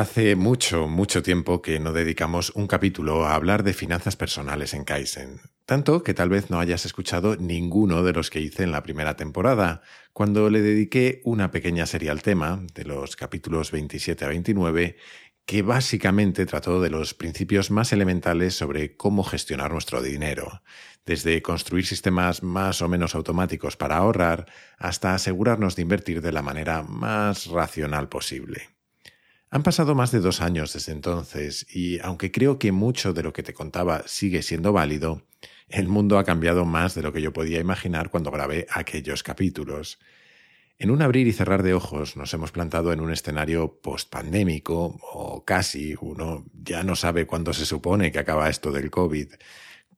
Hace mucho, mucho tiempo que no dedicamos un capítulo a hablar de finanzas personales en Kaizen. Tanto que tal vez no hayas escuchado ninguno de los que hice en la primera temporada, cuando le dediqué una pequeña serie al tema, de los capítulos 27 a 29, que básicamente trató de los principios más elementales sobre cómo gestionar nuestro dinero, desde construir sistemas más o menos automáticos para ahorrar hasta asegurarnos de invertir de la manera más racional posible. Han pasado más de dos años desde entonces y aunque creo que mucho de lo que te contaba sigue siendo válido, el mundo ha cambiado más de lo que yo podía imaginar cuando grabé aquellos capítulos. En un abrir y cerrar de ojos nos hemos plantado en un escenario postpandémico, o casi, uno ya no sabe cuándo se supone que acaba esto del COVID,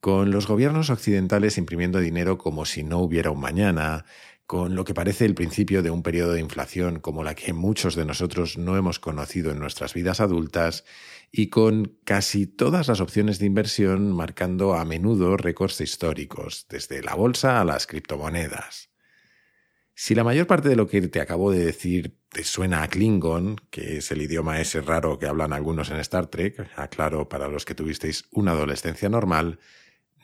con los gobiernos occidentales imprimiendo dinero como si no hubiera un mañana, con lo que parece el principio de un periodo de inflación como la que muchos de nosotros no hemos conocido en nuestras vidas adultas, y con casi todas las opciones de inversión marcando a menudo récords históricos, desde la bolsa a las criptomonedas. Si la mayor parte de lo que te acabo de decir te suena a Klingon, que es el idioma ese raro que hablan algunos en Star Trek, aclaro para los que tuvisteis una adolescencia normal,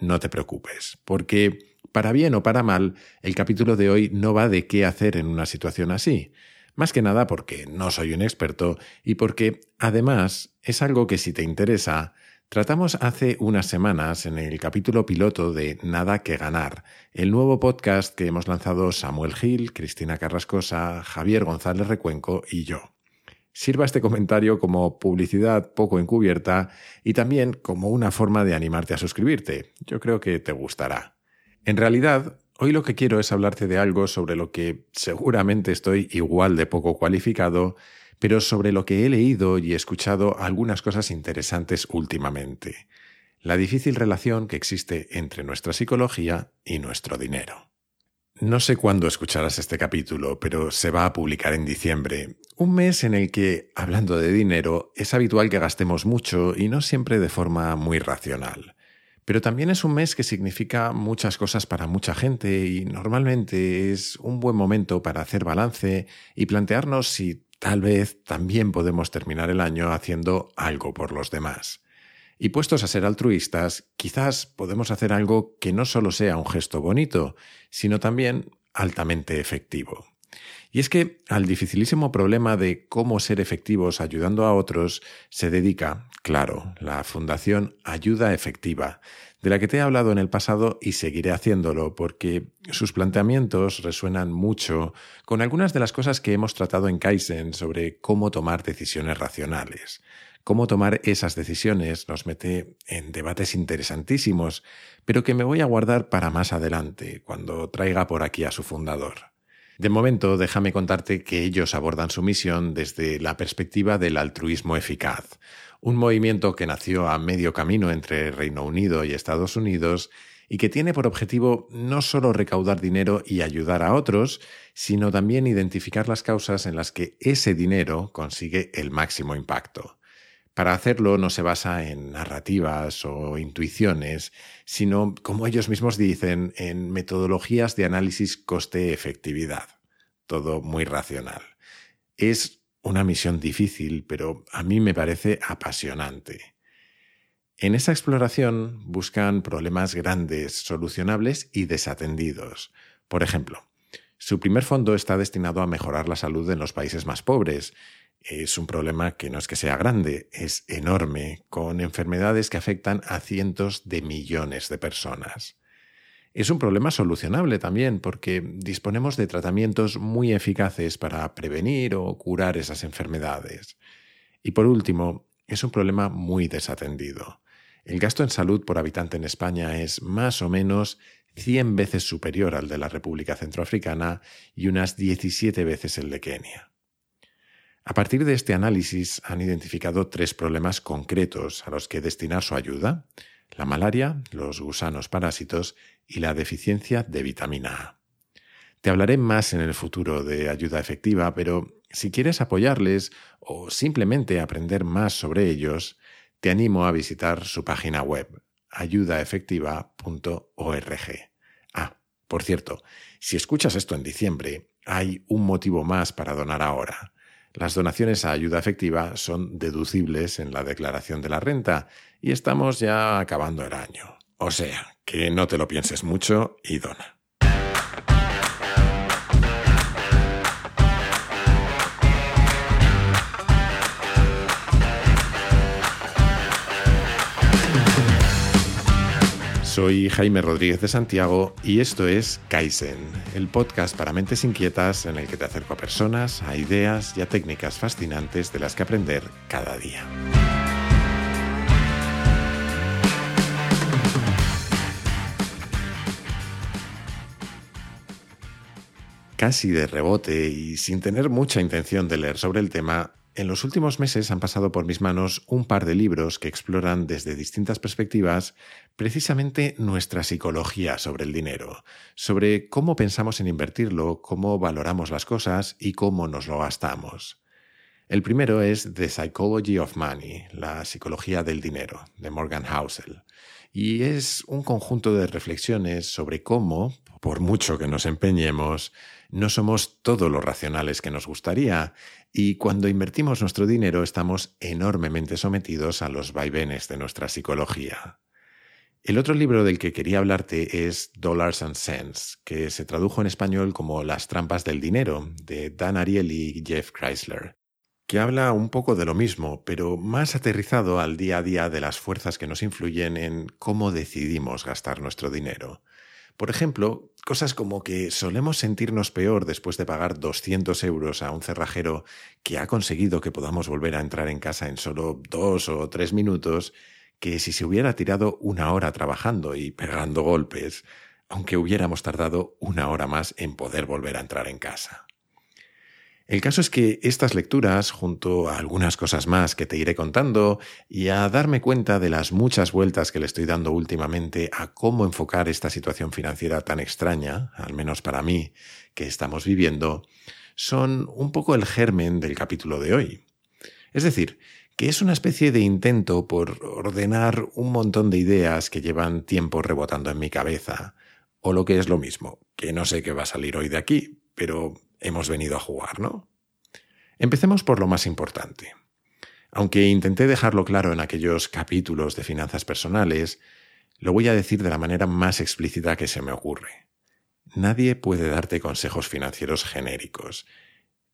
no te preocupes, porque para bien o para mal, el capítulo de hoy no va de qué hacer en una situación así. Más que nada porque no soy un experto y porque, además, es algo que si te interesa, tratamos hace unas semanas en el capítulo piloto de Nada que ganar, el nuevo podcast que hemos lanzado Samuel Gil, Cristina Carrascosa, Javier González Recuenco y yo. Sirva este comentario como publicidad poco encubierta y también como una forma de animarte a suscribirte. Yo creo que te gustará. En realidad, hoy lo que quiero es hablarte de algo sobre lo que seguramente estoy igual de poco cualificado, pero sobre lo que he leído y escuchado algunas cosas interesantes últimamente. La difícil relación que existe entre nuestra psicología y nuestro dinero. No sé cuándo escucharás este capítulo, pero se va a publicar en diciembre, un mes en el que, hablando de dinero, es habitual que gastemos mucho y no siempre de forma muy racional. Pero también es un mes que significa muchas cosas para mucha gente y normalmente es un buen momento para hacer balance y plantearnos si tal vez también podemos terminar el año haciendo algo por los demás. Y puestos a ser altruistas, quizás podemos hacer algo que no solo sea un gesto bonito, sino también altamente efectivo. Y es que al dificilísimo problema de cómo ser efectivos ayudando a otros se dedica, claro, la Fundación Ayuda Efectiva, de la que te he hablado en el pasado y seguiré haciéndolo porque sus planteamientos resuenan mucho con algunas de las cosas que hemos tratado en Kaizen sobre cómo tomar decisiones racionales. Cómo tomar esas decisiones nos mete en debates interesantísimos, pero que me voy a guardar para más adelante, cuando traiga por aquí a su fundador. De momento, déjame contarte que ellos abordan su misión desde la perspectiva del altruismo eficaz, un movimiento que nació a medio camino entre Reino Unido y Estados Unidos y que tiene por objetivo no solo recaudar dinero y ayudar a otros, sino también identificar las causas en las que ese dinero consigue el máximo impacto. Para hacerlo no se basa en narrativas o intuiciones, sino, como ellos mismos dicen, en metodologías de análisis coste-efectividad. Todo muy racional. Es una misión difícil, pero a mí me parece apasionante. En esa exploración buscan problemas grandes, solucionables y desatendidos. Por ejemplo, su primer fondo está destinado a mejorar la salud en los países más pobres, es un problema que no es que sea grande, es enorme, con enfermedades que afectan a cientos de millones de personas. Es un problema solucionable también porque disponemos de tratamientos muy eficaces para prevenir o curar esas enfermedades. Y por último, es un problema muy desatendido. El gasto en salud por habitante en España es más o menos 100 veces superior al de la República Centroafricana y unas 17 veces el de Kenia. A partir de este análisis han identificado tres problemas concretos a los que destinar su ayuda, la malaria, los gusanos parásitos y la deficiencia de vitamina A. Te hablaré más en el futuro de ayuda efectiva, pero si quieres apoyarles o simplemente aprender más sobre ellos, te animo a visitar su página web ayudaefectiva.org. Ah, por cierto, si escuchas esto en diciembre, hay un motivo más para donar ahora Las donaciones a ayuda efectiva son deducibles en la declaración de la renta y estamos ya acabando el año. O sea, que no te lo pienses mucho y dona. Soy Jaime Rodríguez de Santiago y esto es Kaizen, el podcast para mentes inquietas en el que te acerco a personas, a ideas y a técnicas fascinantes de las que aprender cada día. Casi de rebote y sin tener mucha intención de leer sobre el tema, en los últimos meses han pasado por mis manos un par de libros que exploran desde distintas perspectivas precisamente nuestra psicología sobre el dinero, sobre cómo pensamos en invertirlo, cómo valoramos las cosas y cómo nos lo gastamos. El primero es The Psychology of Money, la psicología del dinero, de Morgan Housel, y es un conjunto de reflexiones sobre cómo, por mucho que nos empeñemos, no somos todo lo racionales que nos gustaría y cuando invertimos nuestro dinero estamos enormemente sometidos a los vaivenes de nuestra psicología. El otro libro del que quería hablarte es Dollars and Cents, que se tradujo en español como Las trampas del dinero, de Dan Ariely y Jeff Chrysler, que habla un poco de lo mismo, pero más aterrizado al día a día de las fuerzas que nos influyen en cómo decidimos gastar nuestro dinero. Por ejemplo, cosas como que solemos sentirnos peor después de pagar 200 euros a un cerrajero que ha conseguido que podamos volver a entrar en casa en solo dos o tres minutos, que si se hubiera tirado una hora trabajando y pegando golpes, aunque hubiéramos tardado una hora más en poder volver a entrar en casa. El caso es que estas lecturas, junto a algunas cosas más que te iré contando, y a darme cuenta de las muchas vueltas que le estoy dando últimamente a cómo enfocar esta situación financiera tan extraña, al menos para mí, que estamos viviendo, son un poco el germen del capítulo de hoy. Es decir, que es una especie de intento por ordenar un montón de ideas que llevan tiempo rebotando en mi cabeza, o lo que es lo mismo, que no sé qué va a salir hoy de aquí, pero hemos venido a jugar, ¿no? Empecemos por lo más importante. Aunque intenté dejarlo claro en aquellos capítulos de finanzas personales, lo voy a decir de la manera más explícita que se me ocurre. Nadie puede darte consejos financieros genéricos.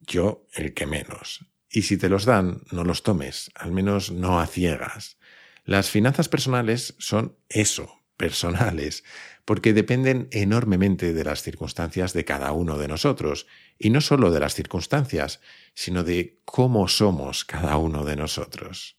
Yo el que menos. Y si te los dan, no los tomes, al menos no a ciegas. Las finanzas personales son eso, personales, porque dependen enormemente de las circunstancias de cada uno de nosotros, y no solo de las circunstancias, sino de cómo somos cada uno de nosotros.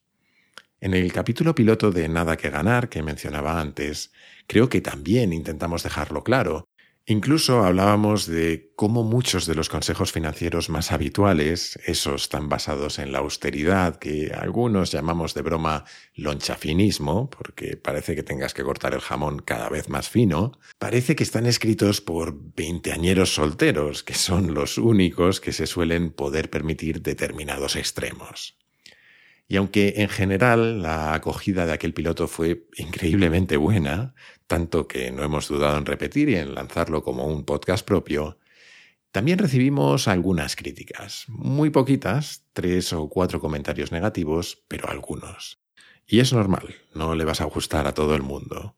En el capítulo piloto de Nada que ganar que mencionaba antes, creo que también intentamos dejarlo claro, Incluso hablábamos de cómo muchos de los consejos financieros más habituales, esos tan basados en la austeridad que algunos llamamos de broma lonchafinismo, porque parece que tengas que cortar el jamón cada vez más fino, parece que están escritos por veinteañeros solteros, que son los únicos que se suelen poder permitir determinados extremos. Y aunque en general la acogida de aquel piloto fue increíblemente buena, tanto que no hemos dudado en repetir y en lanzarlo como un podcast propio, también recibimos algunas críticas, muy poquitas, tres o cuatro comentarios negativos, pero algunos. Y es normal, no le vas a gustar a todo el mundo.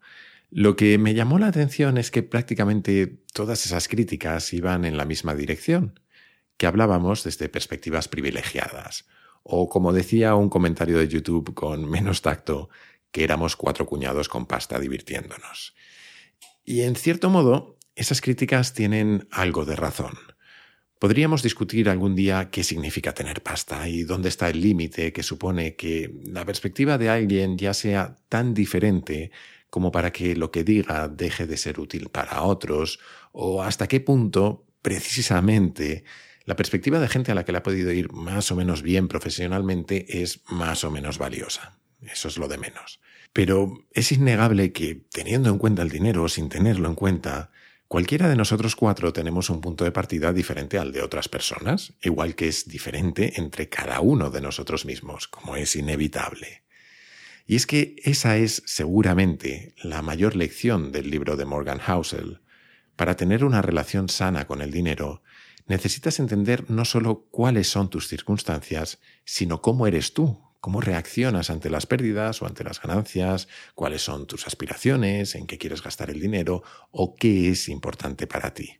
Lo que me llamó la atención es que prácticamente todas esas críticas iban en la misma dirección, que hablábamos desde perspectivas privilegiadas, o como decía un comentario de YouTube con menos tacto, que éramos cuatro cuñados con pasta divirtiéndonos. Y en cierto modo, esas críticas tienen algo de razón. Podríamos discutir algún día qué significa tener pasta y dónde está el límite que supone que la perspectiva de alguien ya sea tan diferente como para que lo que diga deje de ser útil para otros, o hasta qué punto, precisamente, la perspectiva de gente a la que le ha podido ir más o menos bien profesionalmente es más o menos valiosa. Eso es lo de menos. Pero es innegable que, teniendo en cuenta el dinero o sin tenerlo en cuenta, cualquiera de nosotros cuatro tenemos un punto de partida diferente al de otras personas, igual que es diferente entre cada uno de nosotros mismos, como es inevitable. Y es que esa es seguramente la mayor lección del libro de Morgan Housel. Para tener una relación sana con el dinero, necesitas entender no solo cuáles son tus circunstancias, sino cómo eres tú, cómo reaccionas ante las pérdidas o ante las ganancias, cuáles son tus aspiraciones, en qué quieres gastar el dinero o qué es importante para ti.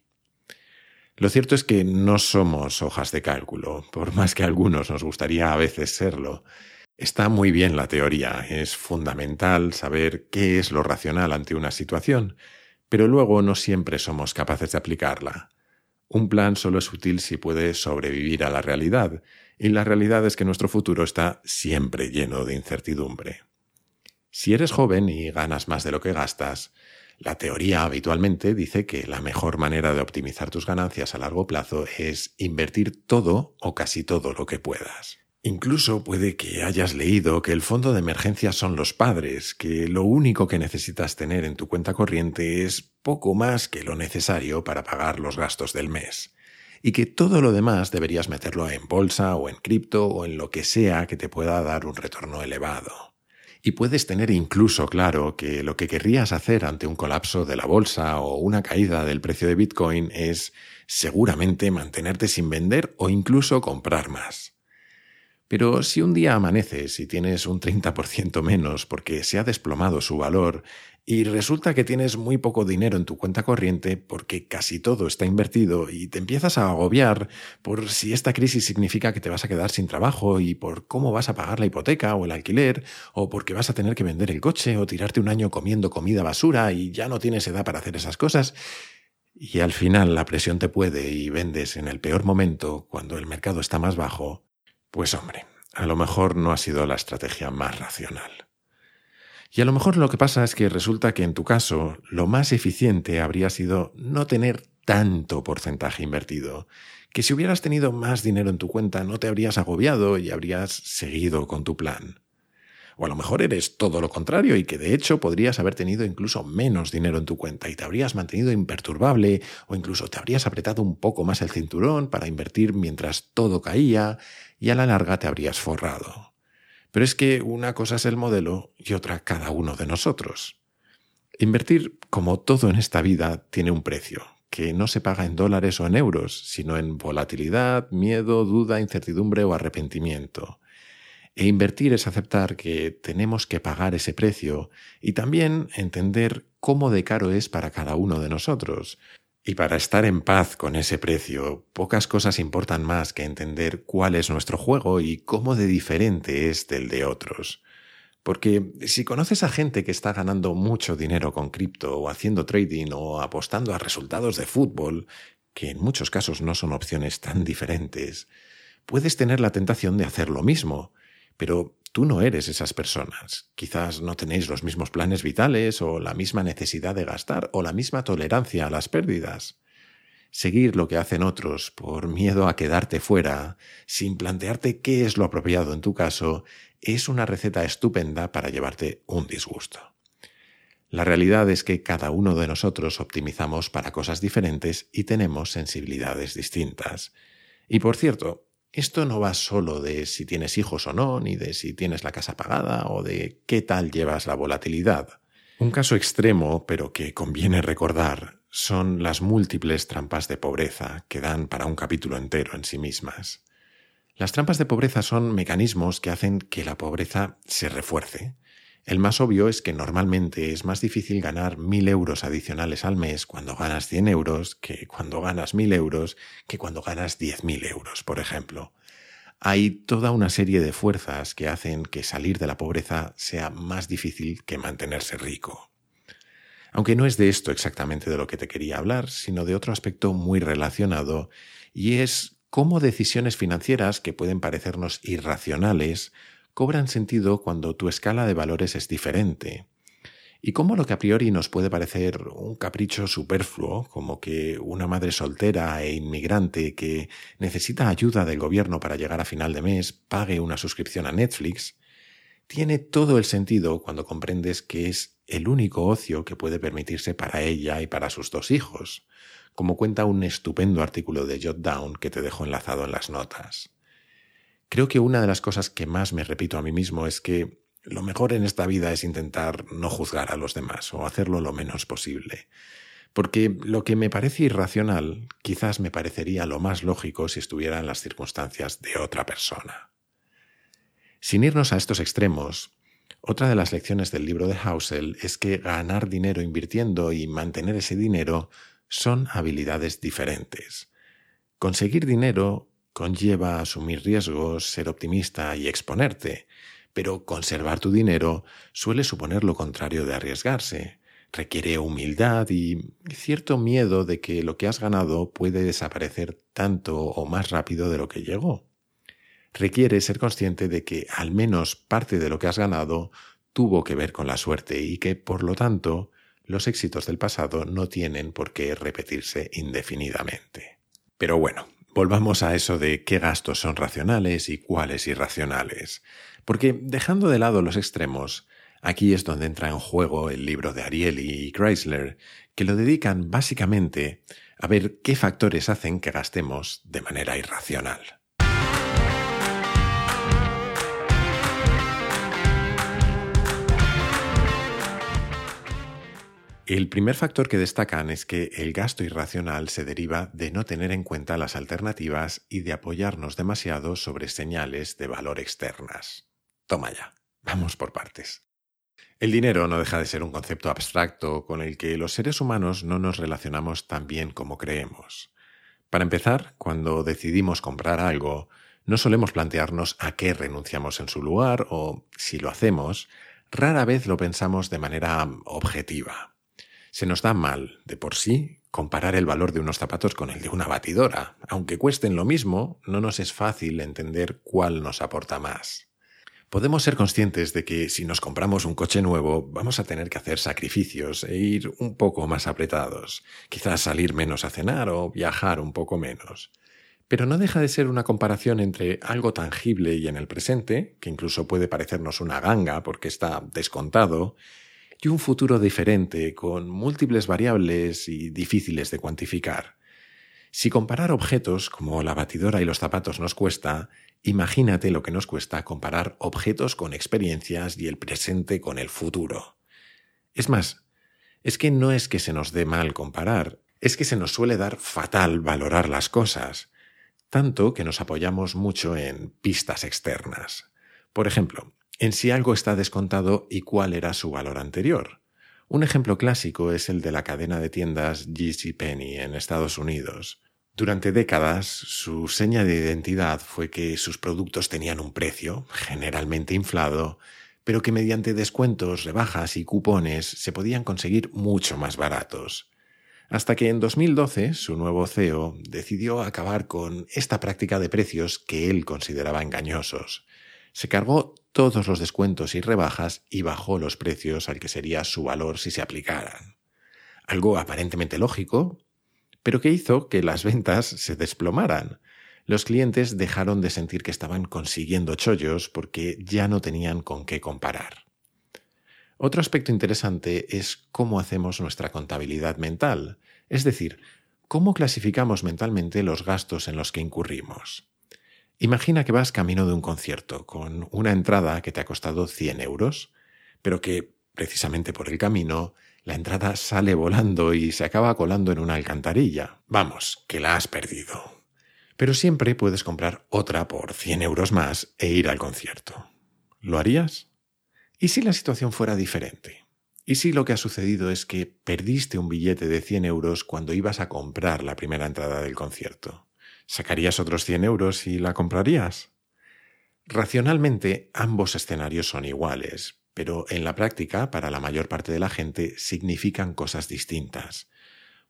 Lo cierto es que no somos hojas de cálculo, por más que a algunos nos gustaría a veces serlo. Está muy bien la teoría, es fundamental saber qué es lo racional ante una situación, pero luego no siempre somos capaces de aplicarla. Un plan solo es útil si puede sobrevivir a la realidad, y la realidad es que nuestro futuro está siempre lleno de incertidumbre. Si eres joven y ganas más de lo que gastas, la teoría habitualmente dice que la mejor manera de optimizar tus ganancias a largo plazo es invertir todo o casi todo lo que puedas. Incluso puede que hayas leído que el fondo de emergencia son los padres, que lo único que necesitas tener en tu cuenta corriente es poco más que lo necesario para pagar los gastos del mes, y que todo lo demás deberías meterlo en bolsa o en cripto o en lo que sea que te pueda dar un retorno elevado. Y puedes tener incluso claro que lo que querrías hacer ante un colapso de la bolsa o una caída del precio de Bitcoin es seguramente mantenerte sin vender o incluso comprar más. Pero si un día amaneces y tienes un 30% menos porque se ha desplomado su valor y resulta que tienes muy poco dinero en tu cuenta corriente porque casi todo está invertido y te empiezas a agobiar por si esta crisis significa que te vas a quedar sin trabajo y por cómo vas a pagar la hipoteca o el alquiler o porque vas a tener que vender el coche o tirarte un año comiendo comida basura y ya no tienes edad para hacer esas cosas, y al final la presión te puede y vendes en el peor momento cuando el mercado está más bajo, pues hombre, a lo mejor no ha sido la estrategia más racional. Y a lo mejor lo que pasa es que resulta que en tu caso lo más eficiente habría sido no tener tanto porcentaje invertido, que si hubieras tenido más dinero en tu cuenta no te habrías agobiado y habrías seguido con tu plan. O a lo mejor eres todo lo contrario y que de hecho podrías haber tenido incluso menos dinero en tu cuenta y te habrías mantenido imperturbable o incluso te habrías apretado un poco más el cinturón para invertir mientras todo caía y a la larga te habrías forrado. Pero es que una cosa es el modelo y otra cada uno de nosotros. Invertir, como todo en esta vida, tiene un precio, que no se paga en dólares o en euros, sino en volatilidad, miedo, duda, incertidumbre o arrepentimiento. E invertir es aceptar que tenemos que pagar ese precio y también entender cómo de caro es para cada uno de nosotros, y para estar en paz con ese precio, pocas cosas importan más que entender cuál es nuestro juego y cómo de diferente es del de otros. Porque si conoces a gente que está ganando mucho dinero con cripto o haciendo trading o apostando a resultados de fútbol, que en muchos casos no son opciones tan diferentes, puedes tener la tentación de hacer lo mismo, pero Tú no eres esas personas. Quizás no tenéis los mismos planes vitales o la misma necesidad de gastar o la misma tolerancia a las pérdidas. Seguir lo que hacen otros por miedo a quedarte fuera, sin plantearte qué es lo apropiado en tu caso, es una receta estupenda para llevarte un disgusto. La realidad es que cada uno de nosotros optimizamos para cosas diferentes y tenemos sensibilidades distintas. Y por cierto, esto no va solo de si tienes hijos o no, ni de si tienes la casa pagada o de qué tal llevas la volatilidad. Un caso extremo, pero que conviene recordar, son las múltiples trampas de pobreza que dan para un capítulo entero en sí mismas. Las trampas de pobreza son mecanismos que hacen que la pobreza se refuerce, el más obvio es que normalmente es más difícil ganar mil euros adicionales al mes cuando ganas 100 euros que cuando ganas mil euros que cuando ganas diez mil euros, por ejemplo. Hay toda una serie de fuerzas que hacen que salir de la pobreza sea más difícil que mantenerse rico. Aunque no es de esto exactamente de lo que te quería hablar, sino de otro aspecto muy relacionado, y es cómo decisiones financieras que pueden parecernos irracionales cobran sentido cuando tu escala de valores es diferente. Y cómo lo que a priori nos puede parecer un capricho superfluo, como que una madre soltera e inmigrante que necesita ayuda del gobierno para llegar a final de mes pague una suscripción a Netflix, tiene todo el sentido cuando comprendes que es el único ocio que puede permitirse para ella y para sus dos hijos, como cuenta un estupendo artículo de Jotdown que te dejo enlazado en las notas. Creo que una de las cosas que más me repito a mí mismo es que lo mejor en esta vida es intentar no juzgar a los demás o hacerlo lo menos posible. porque lo que me parece irracional quizás me parecería lo más lógico si estuviera en las circunstancias de otra persona. Sin irnos a estos extremos, otra de las lecciones del libro de Hausel es que ganar dinero invirtiendo y mantener ese dinero son habilidades diferentes. Conseguir dinero conlleva asumir riesgos, ser optimista y exponerte, pero conservar tu dinero suele suponer lo contrario de arriesgarse. Requiere humildad y cierto miedo de que lo que has ganado puede desaparecer tanto o más rápido de lo que llegó. Requiere ser consciente de que al menos parte de lo que has ganado tuvo que ver con la suerte y que, por lo tanto, los éxitos del pasado no tienen por qué repetirse indefinidamente. Pero bueno, volvamos a eso de qué gastos son racionales y cuáles irracionales. Porque dejando de lado los extremos, aquí es donde entra en juego el libro de Ariely y Chrysler, que lo dedican básicamente a ver qué factores hacen que gastemos de manera irracional. El primer factor que destacan es que el gasto irracional se deriva de no tener en cuenta las alternativas y de apoyarnos demasiado sobre señales de valor externas. Toma ya, vamos por partes. El dinero no deja de ser un concepto abstracto con el que los seres humanos no nos relacionamos tan bien como creemos. Para empezar, cuando decidimos comprar algo, no solemos plantearnos a qué renunciamos en su lugar o, si lo hacemos, rara vez lo pensamos de manera objetiva. Se nos da mal, de por sí, comparar el valor de unos zapatos con el de una batidora. Aunque cuesten lo mismo, no nos es fácil entender cuál nos aporta más. Podemos ser conscientes de que si nos compramos un coche nuevo vamos a tener que hacer sacrificios e ir un poco más apretados, quizás salir menos a cenar o viajar un poco menos. Pero no deja de ser una comparación entre algo tangible y en el presente, que incluso puede parecernos una ganga porque está descontado, y un futuro diferente, con múltiples variables y difíciles de cuantificar. Si comparar objetos como la batidora y los zapatos nos cuesta, imagínate lo que nos cuesta comparar objetos con experiencias y el presente con el futuro. Es más, es que no es que se nos dé mal comparar, es que se nos suele dar fatal valorar las cosas, tanto que nos apoyamos mucho en pistas externas. Por ejemplo, en si algo está descontado y cuál era su valor anterior. Un ejemplo clásico es el de la cadena de tiendas Penny en Estados Unidos. Durante décadas, su seña de identidad fue que sus productos tenían un precio, generalmente inflado, pero que mediante descuentos, rebajas y cupones se podían conseguir mucho más baratos. Hasta que en 2012 su nuevo CEO decidió acabar con esta práctica de precios que él consideraba engañosos. Se cargó todos los descuentos y rebajas y bajó los precios al que sería su valor si se aplicaran. Algo aparentemente lógico, pero que hizo que las ventas se desplomaran. Los clientes dejaron de sentir que estaban consiguiendo chollos porque ya no tenían con qué comparar. Otro aspecto interesante es cómo hacemos nuestra contabilidad mental, es decir, cómo clasificamos mentalmente los gastos en los que incurrimos. Imagina que vas camino de un concierto con una entrada que te ha costado 100 euros, pero que, precisamente por el camino, la entrada sale volando y se acaba colando en una alcantarilla. Vamos, que la has perdido. Pero siempre puedes comprar otra por 100 euros más e ir al concierto. ¿Lo harías? ¿Y si la situación fuera diferente? ¿Y si lo que ha sucedido es que perdiste un billete de 100 euros cuando ibas a comprar la primera entrada del concierto? ¿Sacarías otros 100 euros y la comprarías? Racionalmente, ambos escenarios son iguales, pero en la práctica, para la mayor parte de la gente, significan cosas distintas.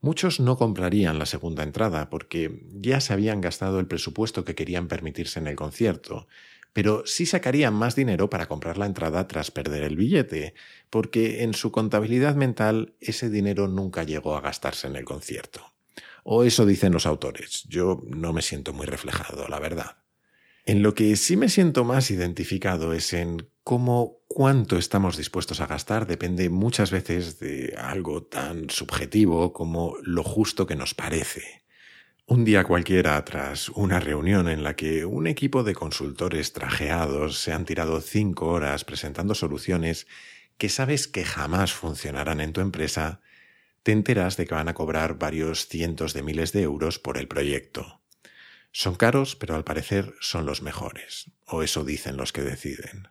Muchos no comprarían la segunda entrada porque ya se habían gastado el presupuesto que querían permitirse en el concierto, pero sí sacarían más dinero para comprar la entrada tras perder el billete, porque en su contabilidad mental ese dinero nunca llegó a gastarse en el concierto. O eso dicen los autores. Yo no me siento muy reflejado, la verdad. En lo que sí me siento más identificado es en cómo cuánto estamos dispuestos a gastar depende muchas veces de algo tan subjetivo como lo justo que nos parece. Un día cualquiera, tras una reunión en la que un equipo de consultores trajeados se han tirado cinco horas presentando soluciones que sabes que jamás funcionarán en tu empresa, te enteras de que van a cobrar varios cientos de miles de euros por el proyecto. Son caros, pero al parecer son los mejores, o eso dicen los que deciden.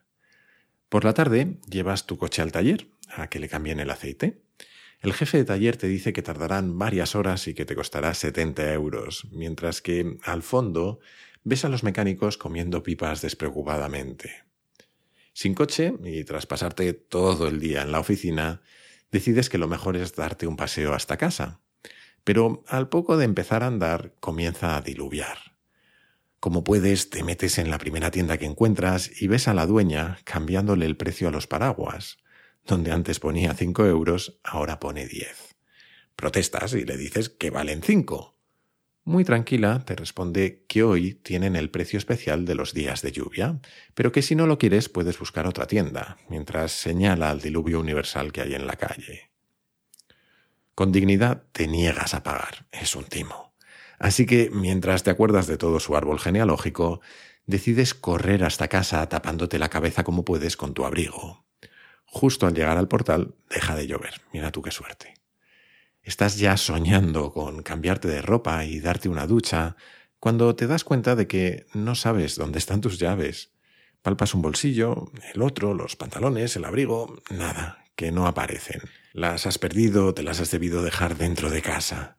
Por la tarde llevas tu coche al taller a que le cambien el aceite. El jefe de taller te dice que tardarán varias horas y que te costará 70 euros, mientras que, al fondo, ves a los mecánicos comiendo pipas despreocupadamente. Sin coche, y tras pasarte todo el día en la oficina, decides que lo mejor es darte un paseo hasta casa. Pero al poco de empezar a andar, comienza a diluviar. Como puedes, te metes en la primera tienda que encuentras y ves a la dueña cambiándole el precio a los paraguas. Donde antes ponía cinco euros, ahora pone diez. Protestas y le dices que valen cinco. Muy tranquila te responde que hoy tienen el precio especial de los días de lluvia, pero que si no lo quieres puedes buscar otra tienda, mientras señala al diluvio universal que hay en la calle. Con dignidad te niegas a pagar, es un timo. Así que, mientras te acuerdas de todo su árbol genealógico, decides correr hasta casa tapándote la cabeza como puedes con tu abrigo. Justo al llegar al portal, deja de llover. Mira tú qué suerte. Estás ya soñando con cambiarte de ropa y darte una ducha, cuando te das cuenta de que no sabes dónde están tus llaves. Palpas un bolsillo, el otro, los pantalones, el abrigo, nada, que no aparecen. Las has perdido, te las has debido dejar dentro de casa.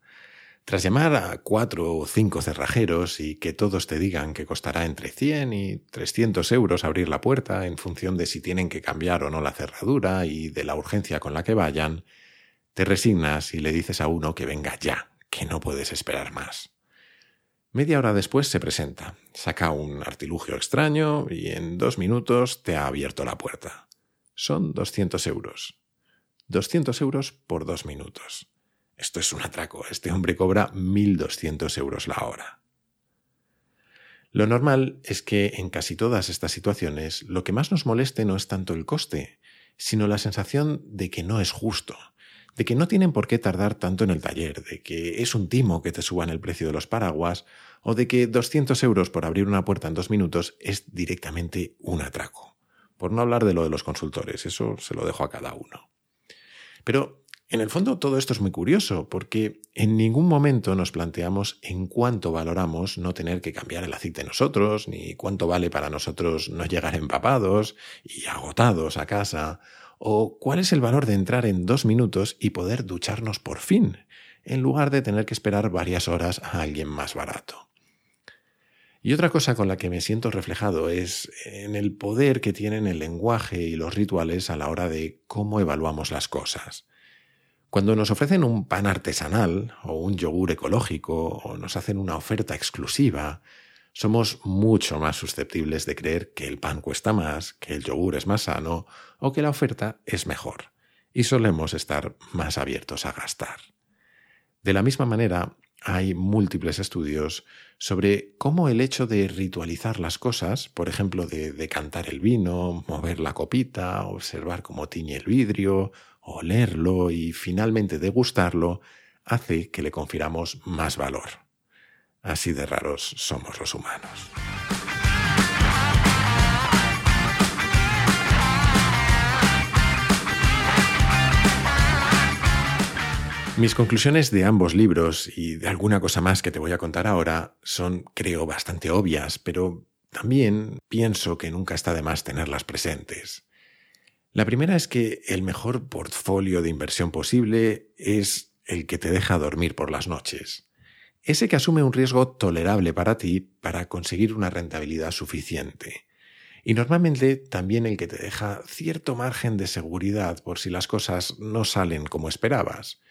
Tras llamar a cuatro o cinco cerrajeros y que todos te digan que costará entre 100 y 300 euros abrir la puerta en función de si tienen que cambiar o no la cerradura y de la urgencia con la que vayan, te resignas y le dices a uno que venga ya, que no puedes esperar más. Media hora después se presenta, saca un artilugio extraño y en dos minutos te ha abierto la puerta. Son 200 euros. 200 euros por dos minutos. Esto es un atraco. Este hombre cobra 1.200 euros la hora. Lo normal es que en casi todas estas situaciones lo que más nos moleste no es tanto el coste, sino la sensación de que no es justo, de que no tienen por qué tardar tanto en el taller, de que es un timo que te suban el precio de los paraguas, o de que 200 euros por abrir una puerta en dos minutos es directamente un atraco. Por no hablar de lo de los consultores, eso se lo dejo a cada uno. Pero en el fondo todo esto es muy curioso, porque en ningún momento nos planteamos en cuánto valoramos no tener que cambiar el aceite nosotros, ni cuánto vale para nosotros no llegar empapados y agotados a casa, ¿O cuál es el valor de entrar en dos minutos y poder ducharnos por fin, en lugar de tener que esperar varias horas a alguien más barato? Y otra cosa con la que me siento reflejado es en el poder que tienen el lenguaje y los rituales a la hora de cómo evaluamos las cosas. Cuando nos ofrecen un pan artesanal o un yogur ecológico o nos hacen una oferta exclusiva, somos mucho más susceptibles de creer que el pan cuesta más, que el yogur es más sano o que la oferta es mejor, y solemos estar más abiertos a gastar. De la misma manera, hay múltiples estudios sobre cómo el hecho de ritualizar las cosas, por ejemplo, de decantar el vino, mover la copita, observar cómo tiñe el vidrio, olerlo y finalmente degustarlo, hace que le confiramos más valor. Así de raros somos los humanos. Mis conclusiones de ambos libros y de alguna cosa más que te voy a contar ahora son, creo, bastante obvias, pero también pienso que nunca está de más tenerlas presentes. La primera es que el mejor portfolio de inversión posible es el que te deja dormir por las noches ese que asume un riesgo tolerable para ti para conseguir una rentabilidad suficiente. Y normalmente también el que te deja cierto margen de seguridad por si las cosas no salen como esperabas.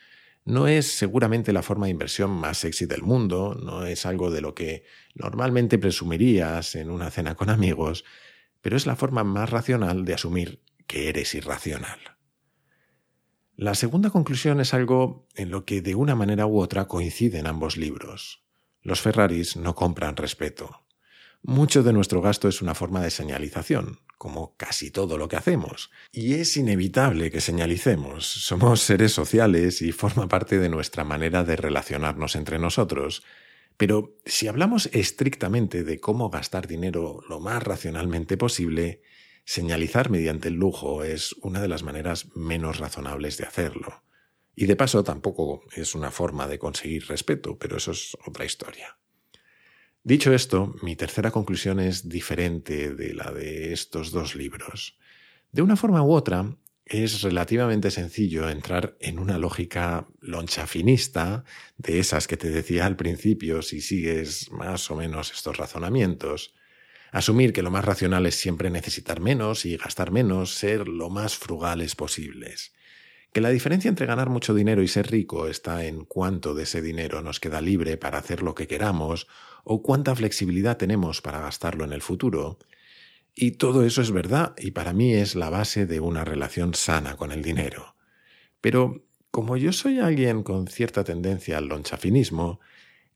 No es seguramente la forma de inversión más sexy del mundo, no es algo de lo que normalmente presumirías en una cena con amigos, pero es la forma más racional de asumir que eres irracional. La segunda conclusión es algo en lo que de una manera u otra coinciden ambos libros. Los Ferraris no compran respeto. Mucho de nuestro gasto es una forma de señalización, como casi todo lo que hacemos. Y es inevitable que señalicemos. Somos seres sociales y forma parte de nuestra manera de relacionarnos entre nosotros. Pero si hablamos estrictamente de cómo gastar dinero lo más racionalmente posible, Señalizar mediante el lujo es una de las maneras menos razonables de hacerlo. Y de paso tampoco es una forma de conseguir respeto, pero eso es otra historia. Dicho esto, mi tercera conclusión es diferente de la de estos dos libros. De una forma u otra, es relativamente sencillo entrar en una lógica lonchafinista, de esas que te decía al principio si sigues más o menos estos razonamientos. Asumir que lo más racional es siempre necesitar menos y gastar menos, ser lo más frugales posibles. Que la diferencia entre ganar mucho dinero y ser rico está en cuánto de ese dinero nos queda libre para hacer lo que queramos o cuánta flexibilidad tenemos para gastarlo en el futuro. Y todo eso es verdad y para mí es la base de una relación sana con el dinero. Pero como yo soy alguien con cierta tendencia al lonchafinismo,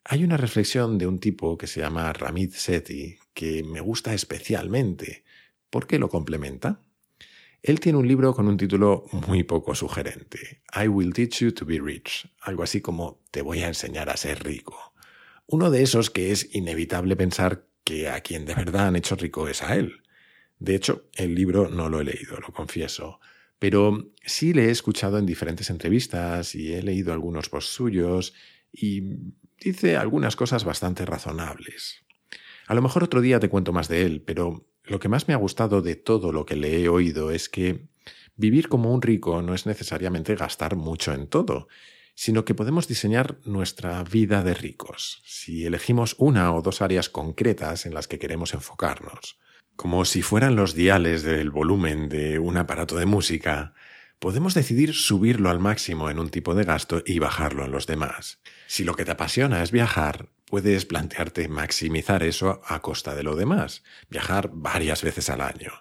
hay una reflexión de un tipo que se llama Ramit Sethi que me gusta especialmente. ¿Por qué lo complementa? Él tiene un libro con un título muy poco sugerente, I Will Teach You to Be Rich, algo así como Te voy a enseñar a ser rico. Uno de esos que es inevitable pensar que a quien de verdad han hecho rico es a él. De hecho, el libro no lo he leído, lo confieso, pero sí le he escuchado en diferentes entrevistas y he leído algunos posts suyos y dice algunas cosas bastante razonables. A lo mejor otro día te cuento más de él, pero lo que más me ha gustado de todo lo que le he oído es que vivir como un rico no es necesariamente gastar mucho en todo, sino que podemos diseñar nuestra vida de ricos, si elegimos una o dos áreas concretas en las que queremos enfocarnos. Como si fueran los diales del volumen de un aparato de música, podemos decidir subirlo al máximo en un tipo de gasto y bajarlo en los demás. Si lo que te apasiona es viajar, puedes plantearte maximizar eso a costa de lo demás, viajar varias veces al año.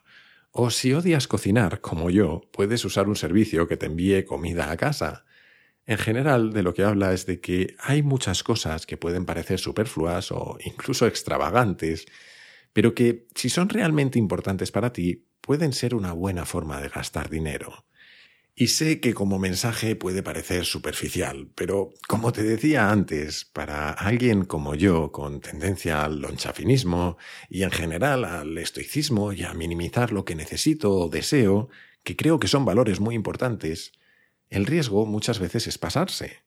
O si odias cocinar, como yo, puedes usar un servicio que te envíe comida a casa. En general, de lo que habla es de que hay muchas cosas que pueden parecer superfluas o incluso extravagantes, pero que, si son realmente importantes para ti, pueden ser una buena forma de gastar dinero. Y sé que como mensaje puede parecer superficial, pero como te decía antes, para alguien como yo, con tendencia al lonchafinismo y en general al estoicismo y a minimizar lo que necesito o deseo, que creo que son valores muy importantes, el riesgo muchas veces es pasarse.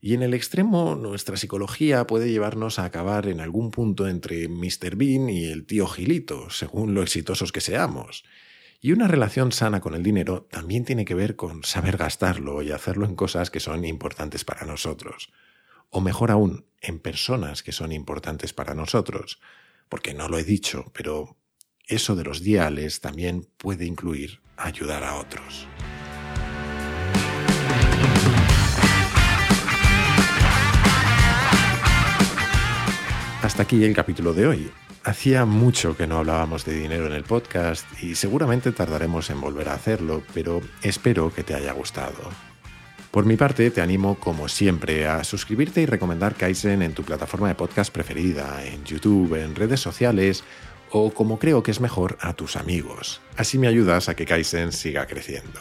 Y en el extremo, nuestra psicología puede llevarnos a acabar en algún punto entre Mr. Bean y el tío Gilito, según lo exitosos que seamos. Y una relación sana con el dinero también tiene que ver con saber gastarlo y hacerlo en cosas que son importantes para nosotros. O mejor aún, en personas que son importantes para nosotros. Porque no lo he dicho, pero eso de los diales también puede incluir ayudar a otros. Hasta aquí el capítulo de hoy. Hacía mucho que no hablábamos de dinero en el podcast y seguramente tardaremos en volver a hacerlo, pero espero que te haya gustado. Por mi parte, te animo, como siempre, a suscribirte y recomendar Kaizen en tu plataforma de podcast preferida, en YouTube, en redes sociales o, como creo que es mejor, a tus amigos. Así me ayudas a que Kaizen siga creciendo.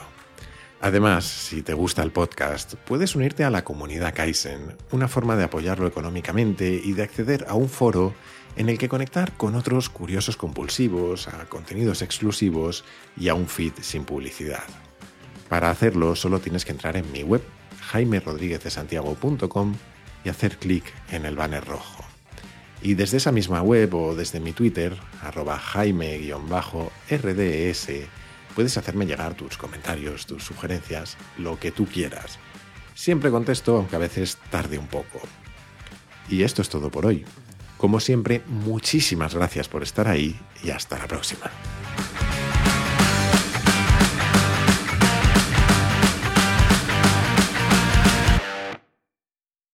Además, si te gusta el podcast, puedes unirte a la comunidad Kaizen, una forma de apoyarlo económicamente y de acceder a un foro en el que conectar con otros curiosos compulsivos, a contenidos exclusivos y a un feed sin publicidad. Para hacerlo solo tienes que entrar en mi web jaimerodríguezdesantiago.com y hacer clic en el banner rojo. Y desde esa misma web o desde mi Twitter, arroba jaime-rds, puedes hacerme llegar tus comentarios, tus sugerencias, lo que tú quieras. Siempre contesto, aunque a veces tarde un poco. Y esto es todo por hoy. Como siempre, muchísimas gracias por estar ahí y hasta la próxima.